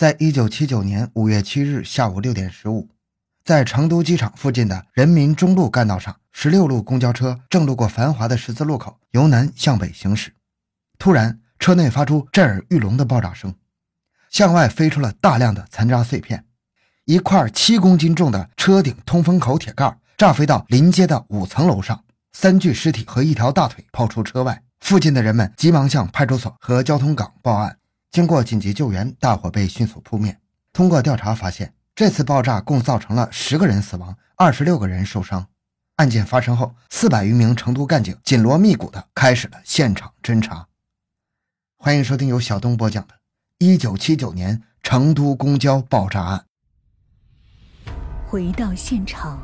在一九七九年五月七日下午六点十五，在成都机场附近的人民中路干道上，十六路公交车正路过繁华的十字路口，由南向北行驶。突然，车内发出震耳欲聋的爆炸声，向外飞出了大量的残渣碎片，一块七公斤重的车顶通风口铁盖炸飞到临街的五层楼上，三具尸体和一条大腿抛出车外。附近的人们急忙向派出所和交通岗报案。经过紧急救援，大火被迅速扑灭。通过调查发现，这次爆炸共造成了十个人死亡，二十六个人受伤。案件发生后，四百余名成都干警紧锣密鼓地开始了现场侦查。欢迎收听由小东播讲的《1979年成都公交爆炸案》。回到现场，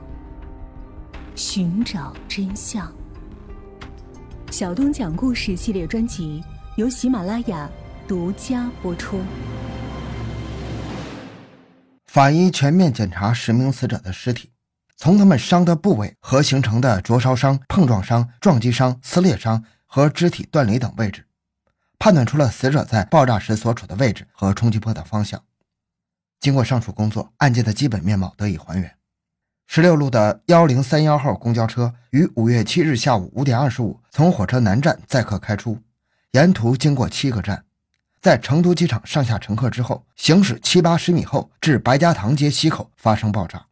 寻找真相。小东讲故事系列专辑由喜马拉雅。独家播出。法医全面检查十名死者的尸体，从他们伤的部位和形成的灼烧伤、碰撞伤、撞击伤、撕裂伤和肢体断离等位置，判断出了死者在爆炸时所处的位置和冲击波的方向。经过上述工作，案件的基本面貌得以还原。十六路的幺零三幺号公交车于五月七日下午五点二十五从火车南站载客开出，沿途经过七个站。在成都机场上下乘客之后，行驶七八十米后，至白家塘街西口发生爆炸。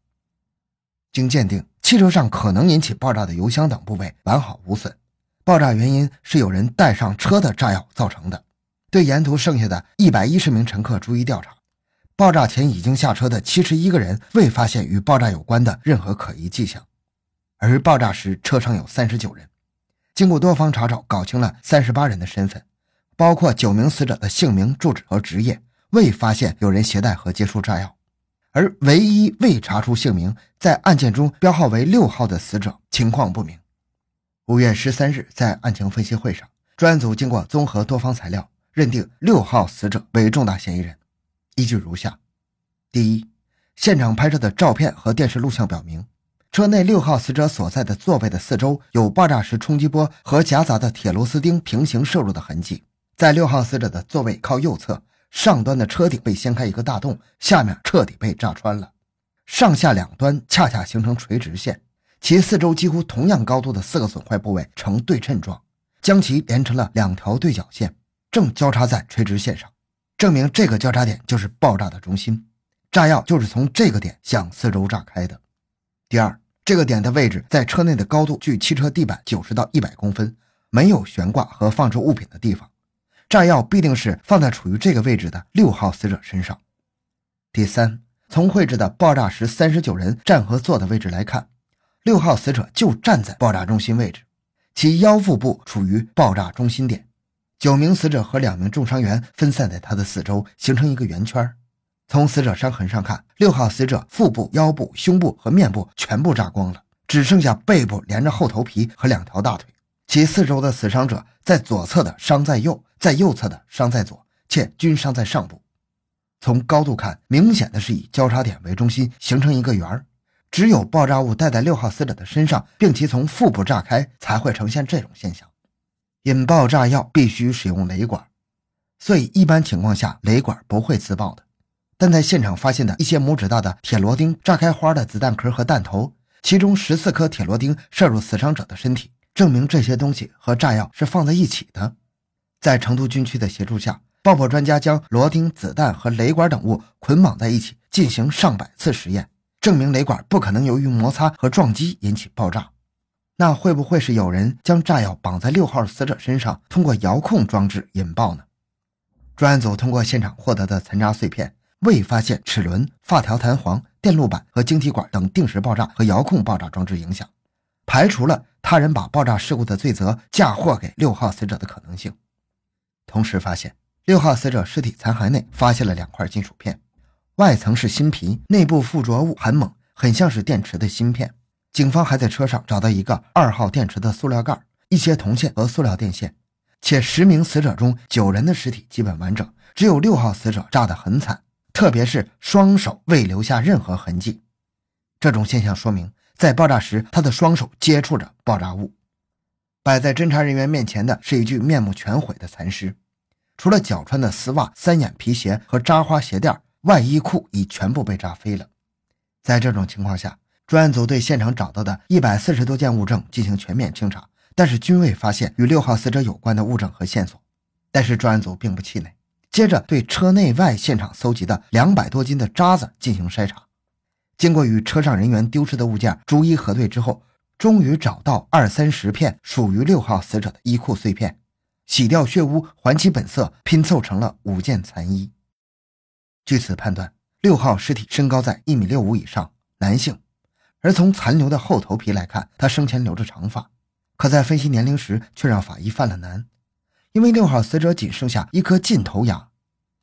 经鉴定，汽车上可能引起爆炸的油箱等部位完好无损，爆炸原因是有人带上车的炸药造成的。对沿途剩下的一百一十名乘客逐一调查，爆炸前已经下车的七十一个人未发现与爆炸有关的任何可疑迹象，而爆炸时车上有三十九人，经过多方查找，搞清了三十八人的身份。包括九名死者的姓名、住址和职业，未发现有人携带和接触炸药，而唯一未查出姓名，在案件中标号为六号的死者情况不明。五月十三日，在案情分析会上，专案组经过综合多方材料，认定六号死者为重大嫌疑人，依据如下：第一，现场拍摄的照片和电视录像表明。车内六号死者所在的座位的四周有爆炸时冲击波和夹杂的铁螺丝钉平行射入的痕迹。在六号死者的座位靠右侧上端的车顶被掀开一个大洞，下面彻底被炸穿了，上下两端恰恰形成垂直线，其四周几乎同样高度的四个损坏部位呈对称状，将其连成了两条对角线，正交叉在垂直线上，证明这个交叉点就是爆炸的中心，炸药就是从这个点向四周炸开的。第二，这个点的位置在车内的高度距汽车地板九十到一百公分，没有悬挂和放置物品的地方。炸药必定是放在处于这个位置的六号死者身上。第三，从绘制的爆炸时三十九人站和坐的位置来看，六号死者就站在爆炸中心位置，其腰腹部处于爆炸中心点。九名死者和两名重伤员分散在他的四周，形成一个圆圈。从死者伤痕上看，六号死者腹部、腰部、胸部和面部全部炸光了，只剩下背部连着后头皮和两条大腿。其四周的死伤者，在左侧的伤在右，在右侧的伤在左，且均伤在上部。从高度看，明显的是以交叉点为中心形成一个圆儿。只有爆炸物带在六号死者的身上，并其从腹部炸开，才会呈现这种现象。引爆炸药必须使用雷管，所以一般情况下雷管不会自爆的。但在现场发现的一些拇指大的铁螺钉炸开花的子弹壳和弹头，其中十四颗铁螺钉射入死伤者的身体。证明这些东西和炸药是放在一起的。在成都军区的协助下，爆破专家将螺钉、子弹和雷管等物捆绑在一起，进行上百次实验，证明雷管不可能由于摩擦和撞击引起爆炸。那会不会是有人将炸药绑在六号死者身上，通过遥控装置引爆呢？专案组通过现场获得的残渣碎片，未发现齿轮、发条弹簧、电路板和晶体管等定时爆炸和遥控爆炸装置影响。排除了他人把爆炸事故的罪责嫁祸给六号死者的可能性，同时发现六号死者尸体残骸内发现了两块金属片，外层是芯皮，内部附着物很猛，很像是电池的芯片。警方还在车上找到一个二号电池的塑料盖，一些铜线和塑料电线。且十名死者中九人的尸体基本完整，只有六号死者炸得很惨，特别是双手未留下任何痕迹。这种现象说明。在爆炸时，他的双手接触着爆炸物。摆在侦查人员面前的是一具面目全毁的残尸，除了脚穿的丝袜、三眼皮鞋和扎花鞋垫，外衣裤已全部被炸飞了。在这种情况下，专案组对现场找到的一百四十多件物证进行全面清查，但是均未发现与六号死者有关的物证和线索。但是专案组并不气馁，接着对车内外现场搜集的两百多斤的渣子进行筛查。经过与车上人员丢失的物件逐一核对之后，终于找到二三十片属于六号死者的衣裤碎片，洗掉血污，还其本色，拼凑成了五件残衣。据此判断，六号尸体身高在一米六五以上，男性。而从残留的后头皮来看，他生前留着长发，可在分析年龄时却让法医犯了难，因为六号死者仅剩下一颗近头牙，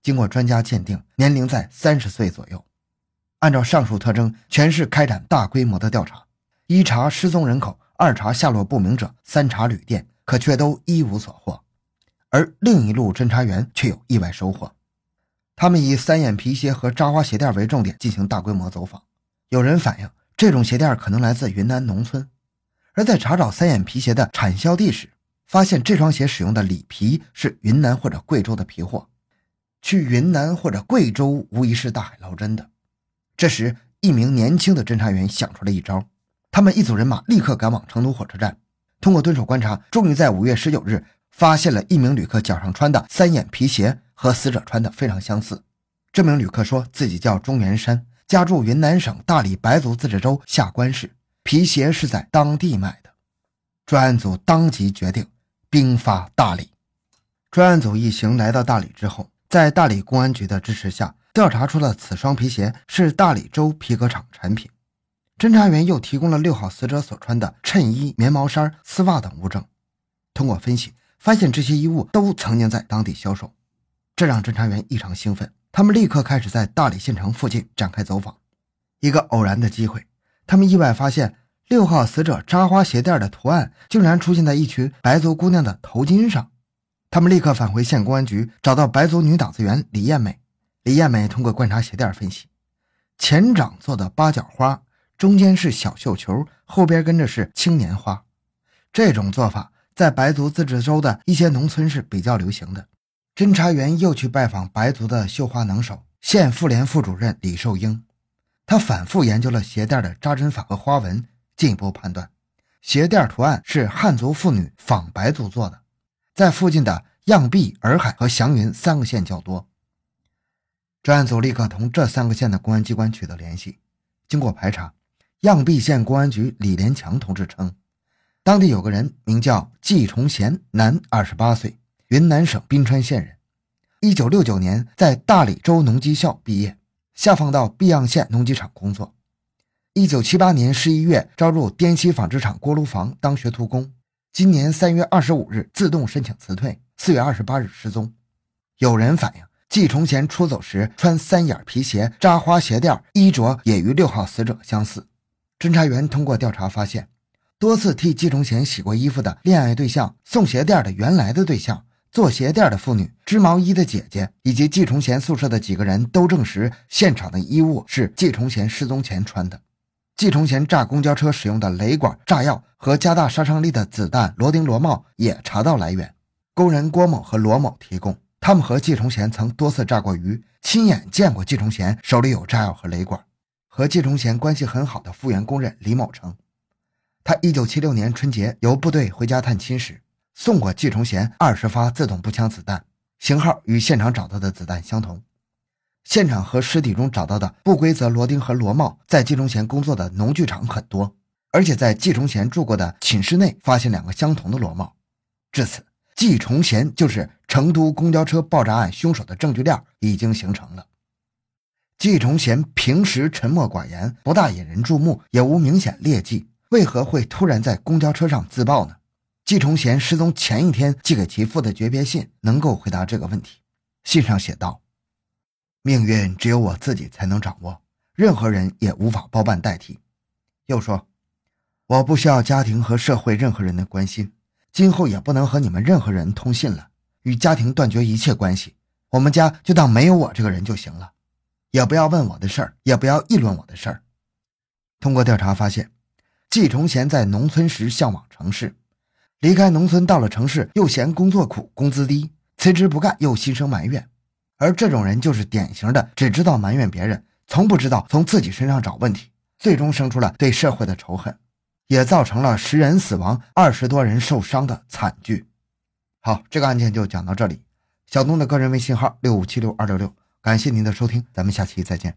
经过专家鉴定，年龄在三十岁左右。按照上述特征，全市开展大规模的调查，一查失踪人口，二查下落不明者，三查旅店，可却都一无所获。而另一路侦查员却有意外收获，他们以三眼皮鞋和扎花鞋垫为重点进行大规模走访，有人反映。这种鞋垫可能来自云南农村，而在查找三眼皮鞋的产销地时，发现这双鞋使用的里皮是云南或者贵州的皮货。去云南或者贵州无疑是大海捞针的。这时，一名年轻的侦查员想出了一招，他们一组人马立刻赶往成都火车站，通过蹲守观察，终于在五月十九日发现了一名旅客脚上穿的三眼皮鞋和死者穿的非常相似。这名旅客说自己叫钟元山。家住云南省大理白族自治州下关市，皮鞋是在当地买的。专案组当即决定兵发大理。专案组一行来到大理之后，在大理公安局的支持下，调查出了此双皮鞋是大理州皮革厂产品。侦查员又提供了六号死者所穿的衬衣、棉毛衫、丝袜等物证。通过分析，发现这些衣物都曾经在当地销售，这让侦查员异常兴奋。他们立刻开始在大理县城附近展开走访。一个偶然的机会，他们意外发现六号死者扎花鞋垫的图案竟然出现在一群白族姑娘的头巾上。他们立刻返回县公安局，找到白族女打字员李艳美。李艳美通过观察鞋垫分析，前掌做的八角花，中间是小绣球，后边跟着是青年花。这种做法在白族自治州的一些农村是比较流行的。侦查员又去拜访白族的绣花能手、县妇联副主任李寿英，他反复研究了鞋垫的扎针法和花纹，进一步判断，鞋垫图案是汉族妇女仿白族做的，在附近的漾濞、洱海和祥云三个县较多。专案组立刻同这三个县的公安机关取得联系，经过排查，漾濞县公安局李连强同志称，当地有个人名叫季崇贤，男，二十八岁。云南省宾川县人，一九六九年在大理州农机校毕业，下放到毕阳县农机厂工作。一九七八年十一月招入滇西纺织厂锅炉房当学徒工。今年三月二十五日自动申请辞退，四月二十八日失踪。有人反映，季崇贤出走时穿三眼皮鞋、扎花鞋垫，衣着也与六号死者相似。侦查员通过调查发现，多次替季崇贤洗过衣服的恋爱对象、送鞋垫的原来的对象。做鞋垫的妇女、织毛衣的姐姐以及季崇贤宿舍的几个人都证实，现场的衣物是季崇贤失踪前穿的。季崇贤炸公交车使用的雷管、炸药和加大杀伤力的子弹螺钉螺帽也查到来源，工人郭某和罗某提供，他们和季崇贤曾多次炸过鱼，亲眼见过季崇贤手里有炸药和雷管。和季崇贤关系很好的复员工人李某成，他1976年春节由部队回家探亲时。送过季崇贤二十发自动步枪子弹，型号与现场找到的子弹相同。现场和尸体中找到的不规则螺钉和螺帽，在季崇贤工作的农具厂很多，而且在季崇贤住过的寝室内发现两个相同的螺帽。至此，季崇贤就是成都公交车爆炸案凶手的证据链已经形成了。季崇贤平时沉默寡言，不大引人注目，也无明显劣迹，为何会突然在公交车上自爆呢？季崇贤失踪前一天寄给其父的诀别信能够回答这个问题。信上写道：“命运只有我自己才能掌握，任何人也无法包办代替。”又说：“我不需要家庭和社会任何人的关心，今后也不能和你们任何人通信了，与家庭断绝一切关系。我们家就当没有我这个人就行了，也不要问我的事儿，也不要议论我的事儿。”通过调查发现，季崇贤在农村时向往城市。离开农村到了城市，又嫌工作苦、工资低，辞职不干，又心生埋怨。而这种人就是典型的只知道埋怨别人，从不知道从自己身上找问题，最终生出了对社会的仇恨，也造成了十人死亡、二十多人受伤的惨剧。好，这个案件就讲到这里。小东的个人微信号六五七六二六六，感谢您的收听，咱们下期再见。